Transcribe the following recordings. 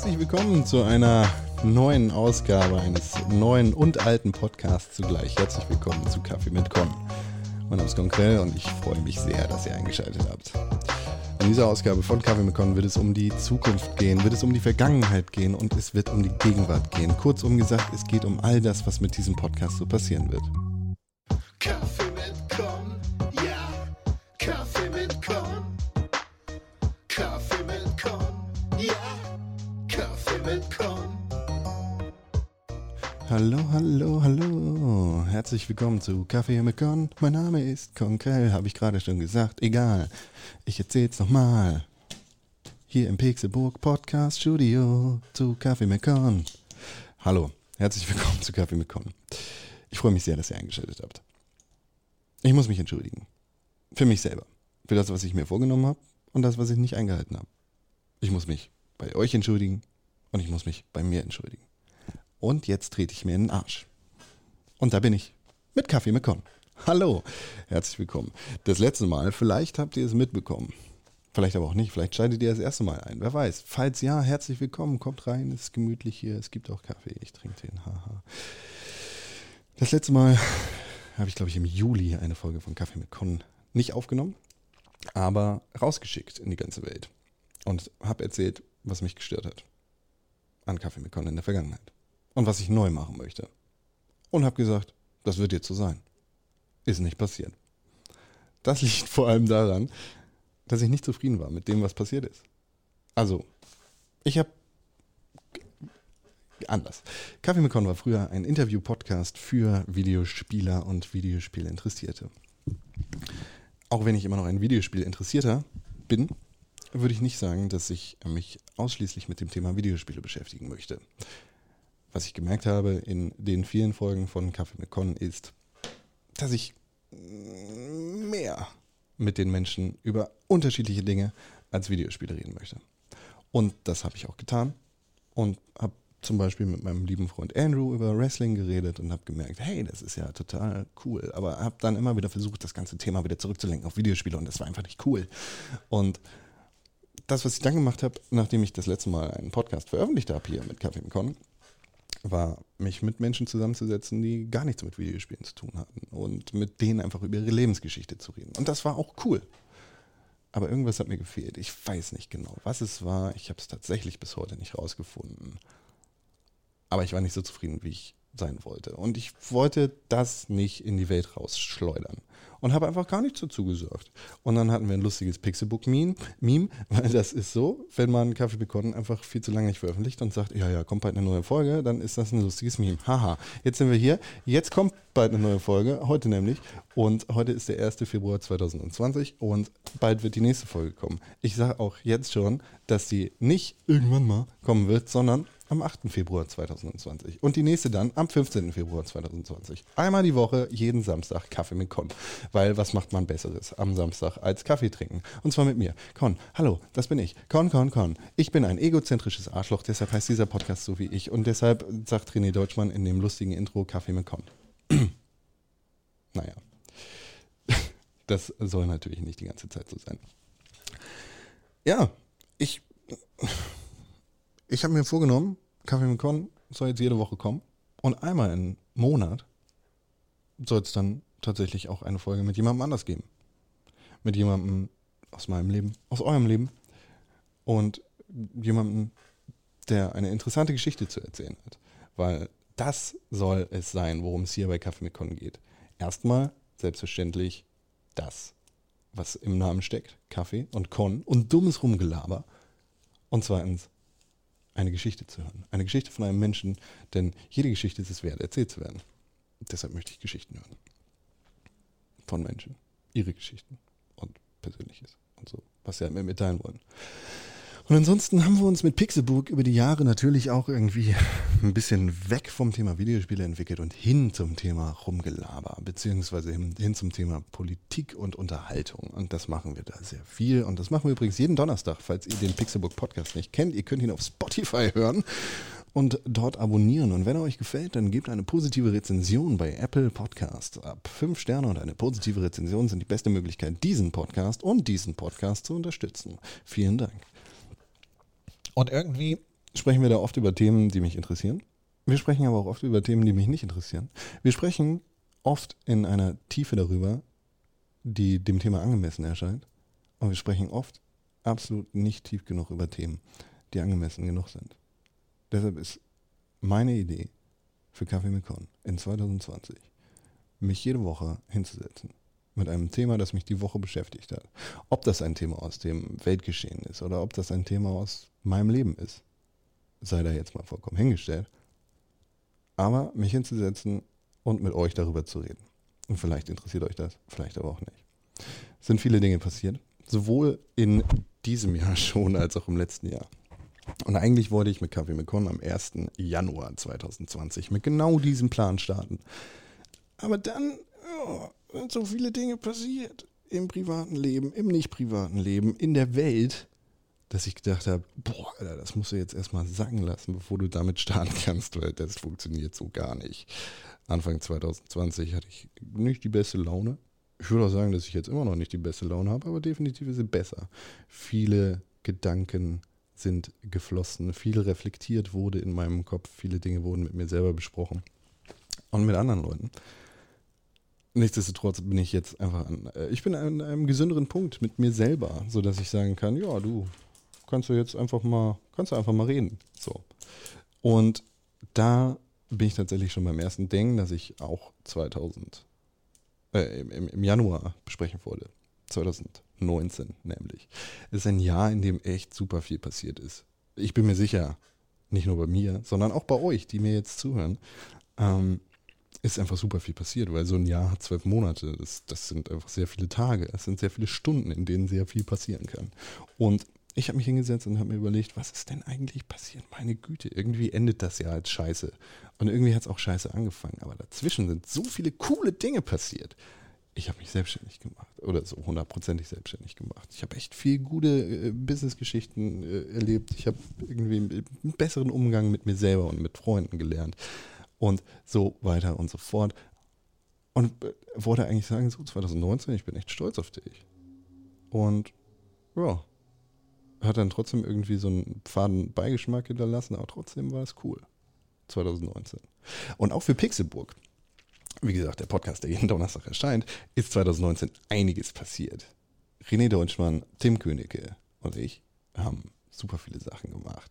Herzlich willkommen zu einer neuen Ausgabe eines neuen und alten Podcasts zugleich. Herzlich willkommen zu Kaffee mit Con. Mein Name ist Konkrell und ich freue mich sehr, dass ihr eingeschaltet habt. In dieser Ausgabe von Kaffee mit Con wird es um die Zukunft gehen, wird es um die Vergangenheit gehen und es wird um die Gegenwart gehen. Kurzum gesagt, es geht um all das, was mit diesem Podcast so passieren wird. Herzlich willkommen zu Kaffee mit Con. Mein Name ist Konkrell, habe ich gerade schon gesagt. Egal. Ich erzähl's nochmal. Hier im Pixelburg Podcast Studio zu Kaffee mit Con. Hallo, herzlich willkommen zu Kaffee mit Con. Ich freue mich sehr, dass ihr eingeschaltet habt. Ich muss mich entschuldigen. Für mich selber. Für das, was ich mir vorgenommen habe und das, was ich nicht eingehalten habe. Ich muss mich bei euch entschuldigen und ich muss mich bei mir entschuldigen. Und jetzt trete ich mir in den Arsch. Und da bin ich. Mit Kaffee mit Con. Hallo, herzlich willkommen. Das letzte Mal, vielleicht habt ihr es mitbekommen. Vielleicht aber auch nicht. Vielleicht schaltet ihr das erste Mal ein. Wer weiß. Falls ja, herzlich willkommen. Kommt rein. Es ist gemütlich hier. Es gibt auch Kaffee. Ich trinke den. Haha. Das letzte Mal habe ich, glaube ich, im Juli eine Folge von Kaffee mit Con nicht aufgenommen, aber rausgeschickt in die ganze Welt. Und habe erzählt, was mich gestört hat. An Kaffee mit Con in der Vergangenheit. Und was ich neu machen möchte. Und habe gesagt, das wird jetzt so sein. Ist nicht passiert. Das liegt vor allem daran, dass ich nicht zufrieden war mit dem, was passiert ist. Also, ich habe anders. Kaffee mit war früher ein Interview-Podcast für Videospieler und Videospielinteressierte. Auch wenn ich immer noch ein Videospiel-Interessierter bin, würde ich nicht sagen, dass ich mich ausschließlich mit dem Thema Videospiele beschäftigen möchte. Was ich gemerkt habe in den vielen Folgen von Kaffee mit Con ist, dass ich mehr mit den Menschen über unterschiedliche Dinge als Videospiele reden möchte. Und das habe ich auch getan und habe zum Beispiel mit meinem lieben Freund Andrew über Wrestling geredet und habe gemerkt, hey, das ist ja total cool. Aber habe dann immer wieder versucht, das ganze Thema wieder zurückzulenken auf Videospiele und das war einfach nicht cool. Und das, was ich dann gemacht habe, nachdem ich das letzte Mal einen Podcast veröffentlicht habe hier mit Kaffee mit Con, war, mich mit Menschen zusammenzusetzen, die gar nichts mit Videospielen zu tun hatten und mit denen einfach über ihre Lebensgeschichte zu reden. Und das war auch cool. Aber irgendwas hat mir gefehlt. Ich weiß nicht genau, was es war. Ich habe es tatsächlich bis heute nicht rausgefunden. Aber ich war nicht so zufrieden, wie ich sein wollte. Und ich wollte das nicht in die Welt rausschleudern. Und habe einfach gar nichts dazu gesagt. Und dann hatten wir ein lustiges Pixelbook-Meme, Meme, weil das ist so, wenn man Kaffee bekommt, einfach viel zu lange nicht veröffentlicht und sagt, ja, ja, kommt bald eine neue Folge, dann ist das ein lustiges Meme. Haha, jetzt sind wir hier. Jetzt kommt bald eine neue Folge, heute nämlich. Und heute ist der 1. Februar 2020 und bald wird die nächste Folge kommen. Ich sage auch jetzt schon, dass sie nicht irgendwann mal kommen wird, sondern am 8. Februar 2020. Und die nächste dann am 15. Februar 2020. Einmal die Woche, jeden Samstag Kaffee mit Con. Weil was macht man Besseres am Samstag als Kaffee trinken? Und zwar mit mir. Con, hallo, das bin ich. Con, Con, Con. Ich bin ein egozentrisches Arschloch, deshalb heißt dieser Podcast so wie ich. Und deshalb sagt René Deutschmann in dem lustigen Intro Kaffee mit Con. naja. Das soll natürlich nicht die ganze Zeit so sein. Ja, ich ich habe mir vorgenommen, Kaffee mit Con soll jetzt jede Woche kommen. Und einmal im Monat soll es dann tatsächlich auch eine Folge mit jemandem anders geben. Mit jemandem aus meinem Leben, aus eurem Leben. Und jemandem, der eine interessante Geschichte zu erzählen hat. Weil das soll es sein, worum es hier bei Kaffee mit Con geht. Erstmal, selbstverständlich, das, was im Namen steckt. Kaffee und Con und dummes Rumgelaber. Und zweitens, eine Geschichte zu hören. Eine Geschichte von einem Menschen, denn jede Geschichte ist es wert, erzählt zu werden. Deshalb möchte ich Geschichten hören. Von Menschen. Ihre Geschichten und Persönliches und so, was sie halt mit mir teilen wollen. Und ansonsten haben wir uns mit Pixelbook über die Jahre natürlich auch irgendwie ein bisschen weg vom Thema Videospiele entwickelt und hin zum Thema Rumgelaber, beziehungsweise hin, hin zum Thema Politik und Unterhaltung. Und das machen wir da sehr viel. Und das machen wir übrigens jeden Donnerstag, falls ihr den Pixelbook Podcast nicht kennt. Ihr könnt ihn auf Spotify hören und dort abonnieren. Und wenn er euch gefällt, dann gebt eine positive Rezension bei Apple Podcast ab. Fünf Sterne und eine positive Rezension sind die beste Möglichkeit, diesen Podcast und diesen Podcast zu unterstützen. Vielen Dank. Und irgendwie sprechen wir da oft über Themen, die mich interessieren. Wir sprechen aber auch oft über Themen, die mich nicht interessieren. Wir sprechen oft in einer Tiefe darüber, die dem Thema angemessen erscheint. Und wir sprechen oft absolut nicht tief genug über Themen, die angemessen genug sind. Deshalb ist meine Idee für Kaffee mit Con in 2020, mich jede Woche hinzusetzen mit einem Thema, das mich die Woche beschäftigt hat. Ob das ein Thema aus dem Weltgeschehen ist oder ob das ein Thema aus meinem Leben ist, sei da jetzt mal vollkommen hingestellt. Aber mich hinzusetzen und mit euch darüber zu reden. Und vielleicht interessiert euch das, vielleicht aber auch nicht. Es sind viele Dinge passiert, sowohl in diesem Jahr schon als auch im letzten Jahr. Und eigentlich wollte ich mit Kaffee mit Con am 1. Januar 2020 mit genau diesem Plan starten. Aber dann ja, sind so viele Dinge passiert. Im privaten Leben, im nicht privaten Leben, in der Welt, dass ich gedacht habe, boah, Alter, das musst du jetzt erstmal sagen lassen, bevor du damit starten kannst, weil das funktioniert so gar nicht. Anfang 2020 hatte ich nicht die beste Laune. Ich würde auch sagen, dass ich jetzt immer noch nicht die beste Laune habe, aber definitiv ist sie besser. Viele Gedanken sind geflossen, viel reflektiert wurde in meinem Kopf, viele Dinge wurden mit mir selber besprochen und mit anderen Leuten. Nichtsdestotrotz bin ich jetzt einfach an, äh, ich bin an einem gesünderen Punkt mit mir selber, sodass ich sagen kann, ja, du kannst du jetzt einfach mal, kannst du einfach mal reden. So. Und da bin ich tatsächlich schon beim ersten Ding, das ich auch 2000, äh, im, im Januar besprechen wollte. 2019 nämlich. Es ist ein Jahr, in dem echt super viel passiert ist. Ich bin mir sicher, nicht nur bei mir, sondern auch bei euch, die mir jetzt zuhören, ähm, ist einfach super viel passiert, weil so ein Jahr hat zwölf Monate. Das, das sind einfach sehr viele Tage. Es sind sehr viele Stunden, in denen sehr viel passieren kann. Und ich habe mich hingesetzt und habe mir überlegt, was ist denn eigentlich passiert? Meine Güte, irgendwie endet das ja als Scheiße. Und irgendwie hat es auch Scheiße angefangen. Aber dazwischen sind so viele coole Dinge passiert. Ich habe mich selbstständig gemacht oder so hundertprozentig selbstständig gemacht. Ich habe echt viel gute äh, Businessgeschichten äh, erlebt. Ich habe irgendwie einen besseren Umgang mit mir selber und mit Freunden gelernt und so weiter und so fort. Und äh, wollte eigentlich sagen, so 2019, ich bin echt stolz auf dich. Und ja, hat dann trotzdem irgendwie so einen faden Beigeschmack hinterlassen, aber trotzdem war es cool. 2019. Und auch für Pixelburg, wie gesagt, der Podcast, der jeden Donnerstag erscheint, ist 2019 einiges passiert. René Deutschmann, Tim Königke und ich haben super viele Sachen gemacht.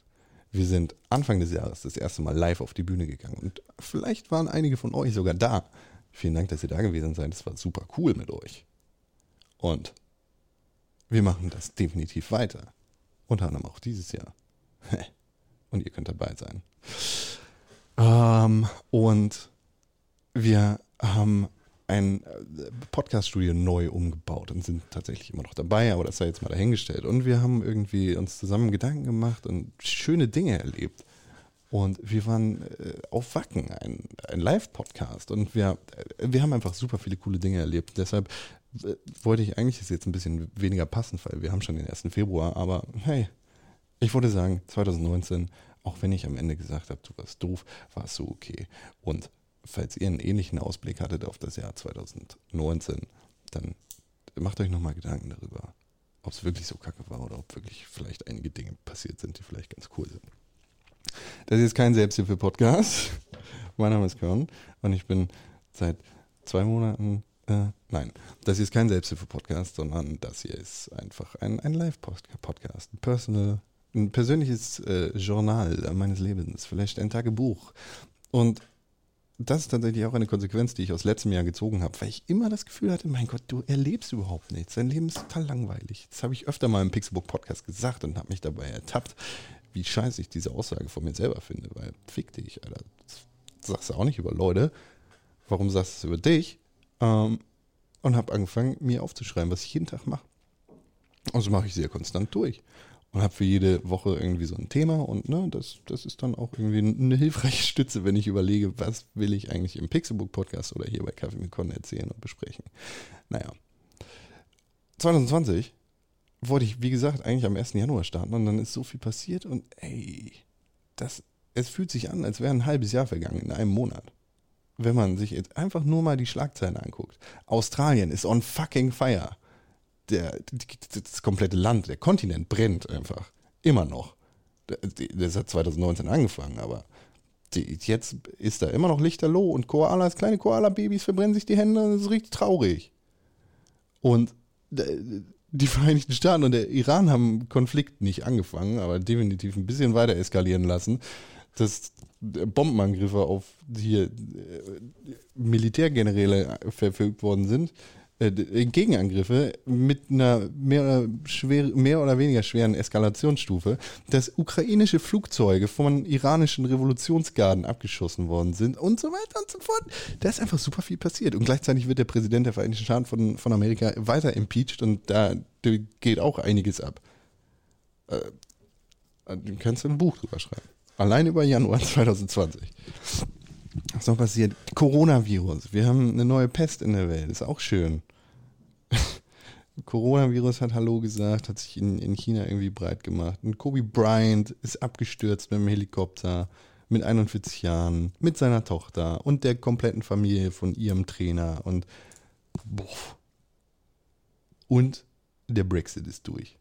Wir sind Anfang des Jahres das erste Mal live auf die Bühne gegangen und vielleicht waren einige von euch sogar da. Vielen Dank, dass ihr da gewesen seid. Es war super cool mit euch. Und wir machen das definitiv weiter. Unter anderem auch dieses Jahr. Und ihr könnt dabei sein. Ähm, und wir haben ein äh, Podcast-Studio neu umgebaut und sind tatsächlich immer noch dabei, aber das sei jetzt mal dahingestellt. Und wir haben irgendwie uns zusammen Gedanken gemacht und schöne Dinge erlebt. Und wir waren äh, auf Wacken, ein, ein Live-Podcast. Und wir, äh, wir haben einfach super viele coole Dinge erlebt. Deshalb wollte ich eigentlich, ist jetzt ein bisschen weniger passend, weil wir haben schon den 1. Februar, aber hey, ich würde sagen, 2019, auch wenn ich am Ende gesagt habe, du warst doof, war es so okay. Und falls ihr einen ähnlichen Ausblick hattet auf das Jahr 2019, dann macht euch nochmal Gedanken darüber, ob es wirklich so kacke war oder ob wirklich vielleicht einige Dinge passiert sind, die vielleicht ganz cool sind. Das ist kein Selbsthilfe-Podcast. mein Name ist Körn und ich bin seit zwei Monaten äh, nein, das hier ist kein Selbsthilfe-Podcast, sondern das hier ist einfach ein, ein Live-Podcast, ein Personal, ein persönliches äh, Journal meines Lebens, vielleicht ein Tagebuch. Und das ist tatsächlich auch eine Konsequenz, die ich aus letztem Jahr gezogen habe, weil ich immer das Gefühl hatte, mein Gott, du erlebst überhaupt nichts. Dein Leben ist total langweilig. Das habe ich öfter mal im Pixelbook-Podcast gesagt und habe mich dabei ertappt, wie scheiße ich diese Aussage von mir selber finde, weil fick dich, Alter. Das sagst du auch nicht über Leute. Warum sagst du es über dich? Ähm, und habe angefangen, mir aufzuschreiben, was ich jeden Tag mache. Und so mache ich sehr konstant durch. Und habe für jede Woche irgendwie so ein Thema und ne, das, das ist dann auch irgendwie eine hilfreiche Stütze, wenn ich überlege, was will ich eigentlich im Pixelbook Podcast oder hier bei Kaffee mit Con erzählen und besprechen. Naja. 2020 wollte ich, wie gesagt, eigentlich am 1. Januar starten und dann ist so viel passiert und ey, das, es fühlt sich an, als wäre ein halbes Jahr vergangen in einem Monat wenn man sich jetzt einfach nur mal die Schlagzeilen anguckt. Australien ist on fucking fire. Der, das komplette Land, der Kontinent brennt einfach. Immer noch. Das hat 2019 angefangen, aber die, jetzt ist da immer noch Lichterloh und Koalas, kleine Koala-Babys verbrennen sich die Hände das ist richtig traurig. Und die Vereinigten Staaten und der Iran haben Konflikt nicht angefangen, aber definitiv ein bisschen weiter eskalieren lassen, dass Bombenangriffe auf hier äh, Militärgeneräle verfügt worden sind äh, Gegenangriffe mit einer mehr, schwer, mehr oder weniger schweren Eskalationsstufe, dass ukrainische Flugzeuge von iranischen Revolutionsgarden abgeschossen worden sind und so weiter und so fort. Da ist einfach super viel passiert. Und gleichzeitig wird der Präsident der Vereinigten Staaten von, von Amerika weiter impeached und da geht auch einiges ab. Äh, du kannst ein Buch drüber schreiben. Allein über Januar 2020. Was noch passiert? Coronavirus. Wir haben eine neue Pest in der Welt. Ist auch schön. Coronavirus hat Hallo gesagt, hat sich in, in China irgendwie breit gemacht. Und Kobe Bryant ist abgestürzt mit dem Helikopter mit 41 Jahren, mit seiner Tochter und der kompletten Familie von ihrem Trainer. Und boah. Und der Brexit ist durch.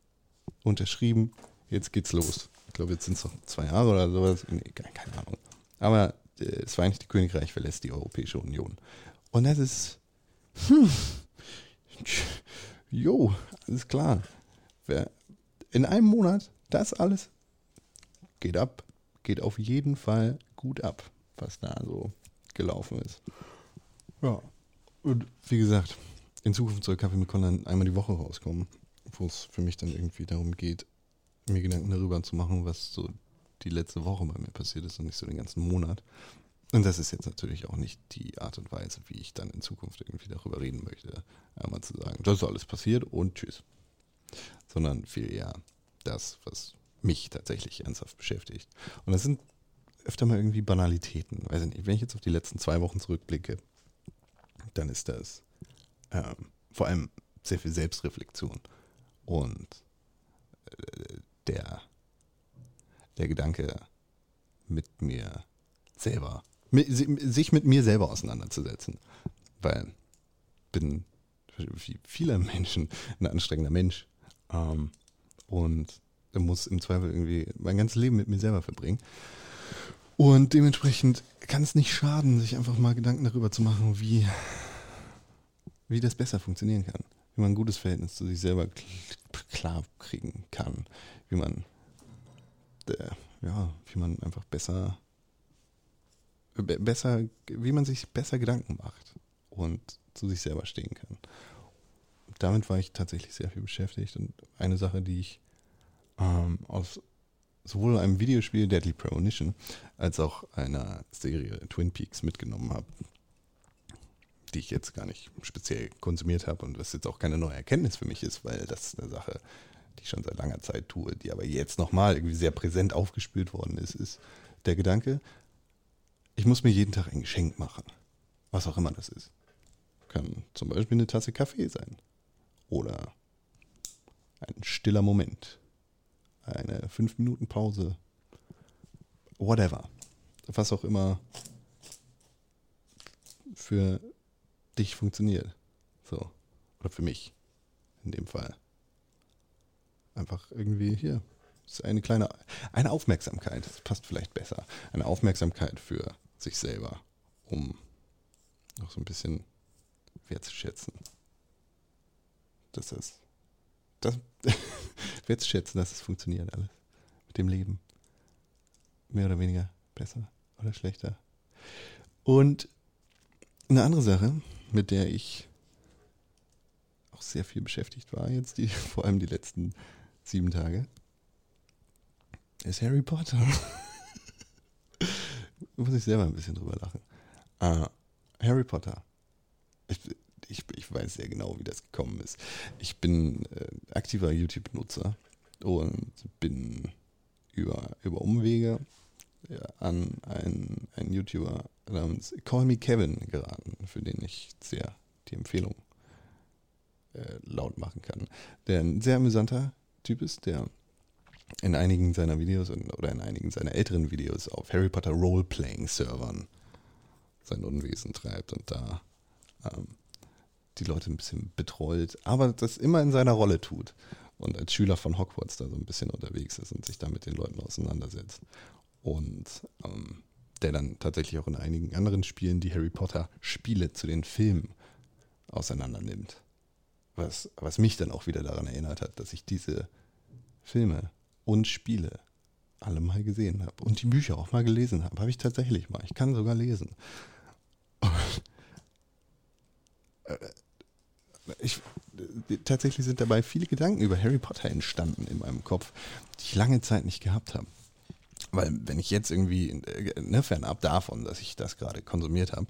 Unterschrieben, jetzt geht's los. Ich glaube, jetzt sind es noch zwei Jahre oder sowas. Nee, keine Ahnung. Aber das Vereinigte Königreich verlässt die Europäische Union. Und das ist. Hm, jo, alles klar. In einem Monat das alles geht ab, geht auf jeden Fall gut ab, was da so gelaufen ist. Ja, und wie gesagt, in Zukunft soll Kaffee mit Con einmal die Woche rauskommen, wo es für mich dann irgendwie darum geht, mir Gedanken darüber zu machen, was so die letzte Woche bei mir passiert ist und nicht so den ganzen Monat. Und das ist jetzt natürlich auch nicht die Art und Weise, wie ich dann in Zukunft irgendwie darüber reden möchte. Einmal zu sagen, das ist alles passiert und tschüss. Sondern viel eher das, was mich tatsächlich ernsthaft beschäftigt. Und das sind öfter mal irgendwie Banalitäten. Weiß nicht, wenn ich jetzt auf die letzten zwei Wochen zurückblicke, dann ist das ähm, vor allem sehr viel Selbstreflexion und äh, der, der Gedanke, mit mir selber sich mit mir selber auseinanderzusetzen. Weil bin wie viele Menschen ein anstrengender Mensch ähm, und muss im Zweifel irgendwie mein ganzes Leben mit mir selber verbringen. Und dementsprechend kann es nicht schaden, sich einfach mal Gedanken darüber zu machen, wie, wie das besser funktionieren kann. Wie man ein gutes Verhältnis zu sich selber klar kriegen kann. Wie man, ja, wie man einfach besser besser, wie man sich besser Gedanken macht und zu sich selber stehen kann. Damit war ich tatsächlich sehr viel beschäftigt und eine Sache, die ich ähm, aus sowohl einem Videospiel Deadly Premonition als auch einer Serie Twin Peaks mitgenommen habe, die ich jetzt gar nicht speziell konsumiert habe und was jetzt auch keine neue Erkenntnis für mich ist, weil das eine Sache, die ich schon seit langer Zeit tue, die aber jetzt nochmal irgendwie sehr präsent aufgespült worden ist, ist der Gedanke, ich muss mir jeden Tag ein Geschenk machen. Was auch immer das ist. Kann zum Beispiel eine Tasse Kaffee sein. Oder ein stiller Moment. Eine 5-Minuten-Pause. Whatever. Was auch immer für dich funktioniert. So. Oder für mich. In dem Fall. Einfach irgendwie hier. Das ist eine kleine, eine Aufmerksamkeit. Das passt vielleicht besser. Eine Aufmerksamkeit für sich selber, um noch so ein bisschen wertzuschätzen. Das ist, das, wertzuschätzen, dass es funktioniert alles mit dem Leben. Mehr oder weniger besser oder schlechter. Und eine andere Sache, mit der ich auch sehr viel beschäftigt war, jetzt die, vor allem die letzten sieben Tage, ist Harry Potter. muss ich selber ein bisschen drüber lachen. Uh, Harry Potter. Ich, ich, ich, weiß sehr genau, wie das gekommen ist. Ich bin äh, aktiver YouTube-Nutzer und bin über, über Umwege ja, an einen, einen YouTuber namens Call Me Kevin geraten, für den ich sehr die Empfehlung äh, laut machen kann. Der ein sehr amüsanter Typ ist, der in einigen seiner Videos oder in einigen seiner älteren Videos auf Harry Potter Roleplaying-Servern sein Unwesen treibt und da ähm, die Leute ein bisschen betrollt, aber das immer in seiner Rolle tut. und als Schüler von Hogwarts da so ein bisschen unterwegs ist und sich da mit den Leuten auseinandersetzt. Und ähm, der dann tatsächlich auch in einigen anderen Spielen die Harry Potter Spiele zu den Filmen auseinander nimmt. Was, was mich dann auch wieder daran erinnert hat, dass ich diese Filme und Spiele alle mal gesehen habe und die Bücher auch mal gelesen habe. Habe ich tatsächlich mal. Ich kann sogar lesen. Äh, ich, tatsächlich sind dabei viele Gedanken über Harry Potter entstanden in meinem Kopf, die ich lange Zeit nicht gehabt habe. Weil wenn ich jetzt irgendwie, äh, ne, fernab davon, dass ich das gerade konsumiert habe,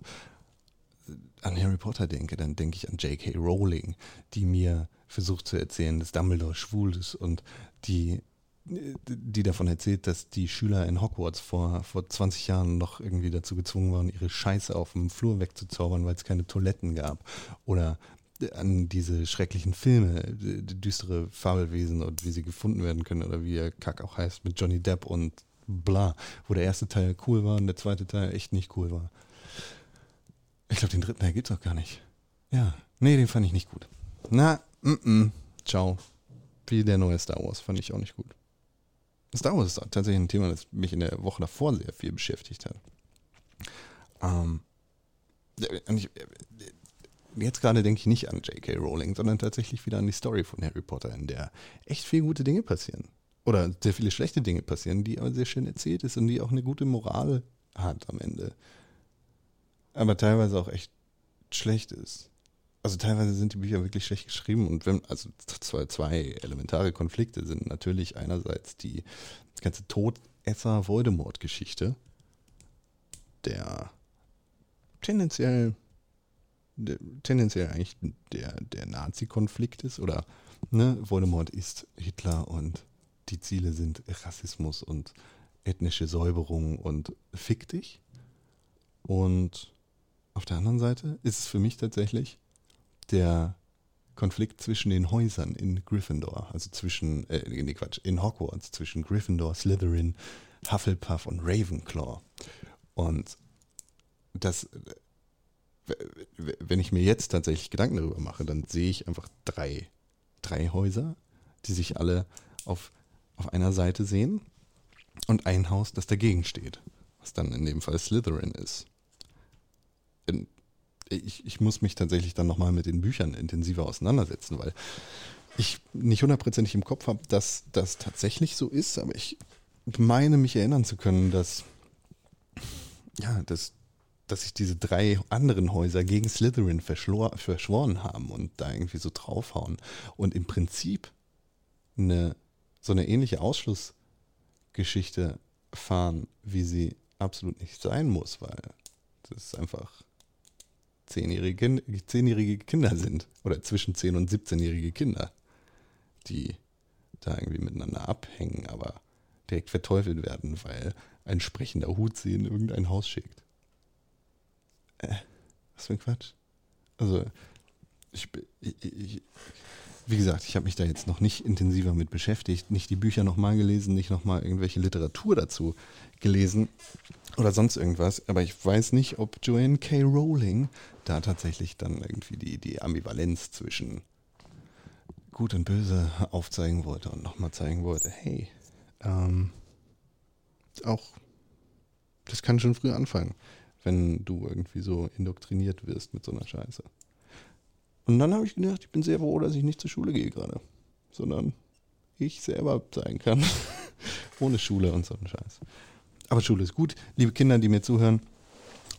an Harry Potter denke, dann denke ich an J.K. Rowling, die mir versucht zu erzählen, dass Dumbledore schwul ist und die, die davon erzählt, dass die Schüler in Hogwarts vor, vor 20 Jahren noch irgendwie dazu gezwungen waren, ihre Scheiße auf dem Flur wegzuzaubern, weil es keine Toiletten gab. Oder an diese schrecklichen Filme, düstere Fabelwesen und wie sie gefunden werden können oder wie er Kack auch heißt mit Johnny Depp und bla, wo der erste Teil cool war und der zweite Teil echt nicht cool war. Ich glaube, den dritten Teil gibt's auch gar nicht. Ja, nee, den fand ich nicht gut. Na, mm, -mm. ciao. Wie der neue Star Wars fand ich auch nicht gut. Star Wars ist tatsächlich ein Thema, das mich in der Woche davor sehr viel beschäftigt hat. Ähm, ich, jetzt gerade denke ich nicht an J.K. Rowling, sondern tatsächlich wieder an die Story von Harry Potter, in der echt viel gute Dinge passieren. Oder sehr viele schlechte Dinge passieren, die aber sehr schön erzählt ist und die auch eine gute Moral hat am Ende. Aber teilweise auch echt schlecht ist. Also teilweise sind die Bücher wirklich schlecht geschrieben und wenn, also zwei, zwei elementare Konflikte sind natürlich einerseits die ganze Todesser-Voldemort-Geschichte, der tendenziell tendenziell eigentlich der, der Nazi-Konflikt ist oder ne, Voldemort ist Hitler und die Ziele sind Rassismus und ethnische Säuberung und fick dich. Und auf der anderen Seite ist es für mich tatsächlich der Konflikt zwischen den Häusern in Gryffindor, also zwischen, äh, nee, Quatsch, in Hogwarts, zwischen Gryffindor, Slytherin, Hufflepuff und Ravenclaw. Und das wenn ich mir jetzt tatsächlich Gedanken darüber mache, dann sehe ich einfach drei, drei Häuser, die sich alle auf, auf einer Seite sehen und ein Haus, das dagegen steht, was dann in dem Fall Slytherin ist. Ich, ich muss mich tatsächlich dann nochmal mit den Büchern intensiver auseinandersetzen, weil ich nicht hundertprozentig im Kopf habe, dass das tatsächlich so ist, aber ich meine mich erinnern zu können, dass ja, dass dass sich diese drei anderen Häuser gegen Slytherin verschworen haben und da irgendwie so draufhauen. Und im Prinzip eine, so eine ähnliche Ausschlussgeschichte fahren, wie sie absolut nicht sein muss, weil das einfach zehnjährige, zehnjährige Kinder sind oder zwischen zehn und 17-jährige Kinder, die da irgendwie miteinander abhängen, aber direkt verteufelt werden, weil ein sprechender Hut sie in irgendein Haus schickt äh, was für ein Quatsch. Also, ich, ich, ich wie gesagt, ich habe mich da jetzt noch nicht intensiver mit beschäftigt, nicht die Bücher nochmal gelesen, nicht nochmal irgendwelche Literatur dazu gelesen oder sonst irgendwas, aber ich weiß nicht, ob Joanne K. Rowling da tatsächlich dann irgendwie die, die Ambivalenz zwischen Gut und Böse aufzeigen wollte und nochmal zeigen wollte, hey, ähm, auch, das kann schon früh anfangen wenn du irgendwie so indoktriniert wirst mit so einer Scheiße. Und dann habe ich gedacht, ich bin sehr froh, dass ich nicht zur Schule gehe gerade, sondern ich selber sein kann. Ohne Schule und so einen Scheiß. Aber Schule ist gut. Liebe Kinder, die mir zuhören,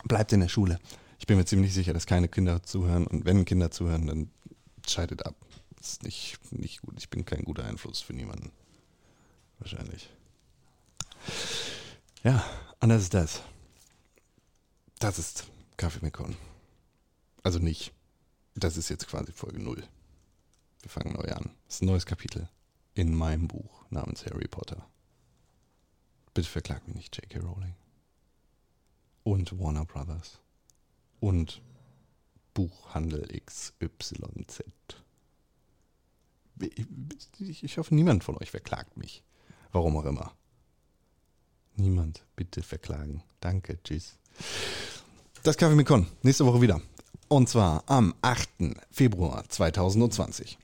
bleibt in der Schule. Ich bin mir ziemlich sicher, dass keine Kinder zuhören. Und wenn Kinder zuhören, dann scheidet ab. Das ist nicht, nicht gut. Ich bin kein guter Einfluss für niemanden. Wahrscheinlich. Ja, anders ist das. Das ist Kaffee mit Korn. Also nicht. Das ist jetzt quasi Folge 0. Wir fangen neu an. Das ist ein neues Kapitel in meinem Buch namens Harry Potter. Bitte verklag mich nicht, J.K. Rowling. Und Warner Brothers. Und Buchhandel XYZ. Ich hoffe, niemand von euch verklagt mich. Warum auch immer. Niemand, bitte verklagen. Danke, tschüss. Das Kaffee mit Con. Nächste Woche wieder. Und zwar am 8. Februar 2020.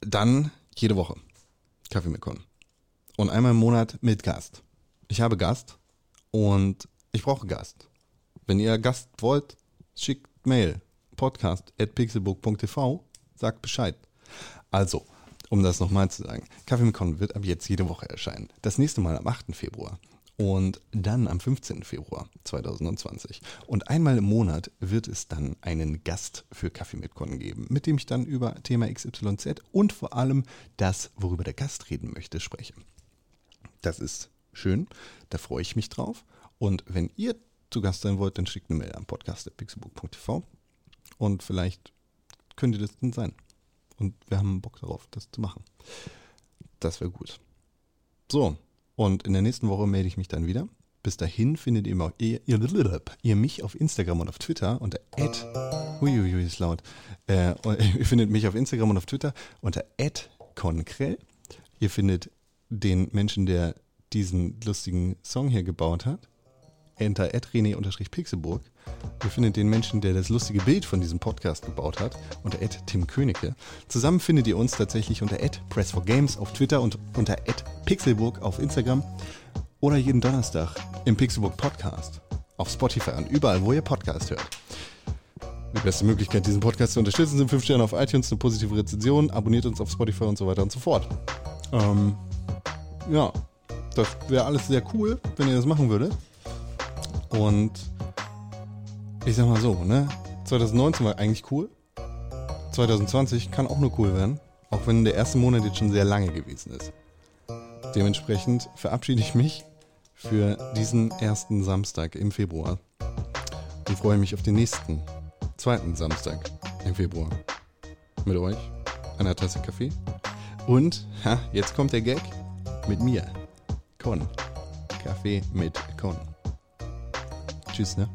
Dann jede Woche Kaffee mit Con. Und einmal im Monat mit Gast. Ich habe Gast und ich brauche Gast. Wenn ihr Gast wollt, schickt Mail. Podcast at pixelbook.tv. Sagt Bescheid. Also, um das nochmal zu sagen, Kaffee mit Con wird ab jetzt jede Woche erscheinen. Das nächste Mal am 8. Februar. Und dann am 15. Februar 2020. Und einmal im Monat wird es dann einen Gast für Kaffee mit Con geben, mit dem ich dann über Thema XYZ und vor allem das, worüber der Gast reden möchte, spreche. Das ist schön, da freue ich mich drauf. Und wenn ihr zu Gast sein wollt, dann schickt eine Mail an podcast.pixelbook.tv und vielleicht könnt ihr das dann sein. Und wir haben Bock darauf, das zu machen. Das wäre gut. So, und in der nächsten Woche melde ich mich dann wieder. Bis dahin findet ihr, ihr, ihr, ihr mich auf Instagram und auf Twitter unter Uiuiui, ist laut. Äh, ihr findet mich auf Instagram und auf Twitter unter @konkrell. Ihr findet den Menschen, der diesen lustigen Song hier gebaut hat, unter rené-pixelburg. Ihr findet den Menschen, der das lustige Bild von diesem Podcast gebaut hat, unter Tim Königke. Zusammen findet ihr uns tatsächlich unter press4games auf Twitter und unter pixelburg auf Instagram oder jeden Donnerstag im Pixelburg Podcast auf Spotify und überall, wo ihr Podcast hört. Die beste Möglichkeit, diesen Podcast zu unterstützen, sind 5 Sterne auf iTunes, eine positive Rezension, abonniert uns auf Spotify und so weiter und so fort. Ähm, ja, das wäre alles sehr cool, wenn ihr das machen würdet. Und ich sag mal so, ne? 2019 war eigentlich cool. 2020 kann auch nur cool werden, auch wenn der erste Monat jetzt schon sehr lange gewesen ist. Dementsprechend verabschiede ich mich für diesen ersten Samstag im Februar und freue mich auf den nächsten, zweiten Samstag im Februar. Mit euch, einer Tasse Kaffee. Und, ha, jetzt kommt der Gag mit mir. Con. Kaffee mit Con. Tschüss, ne?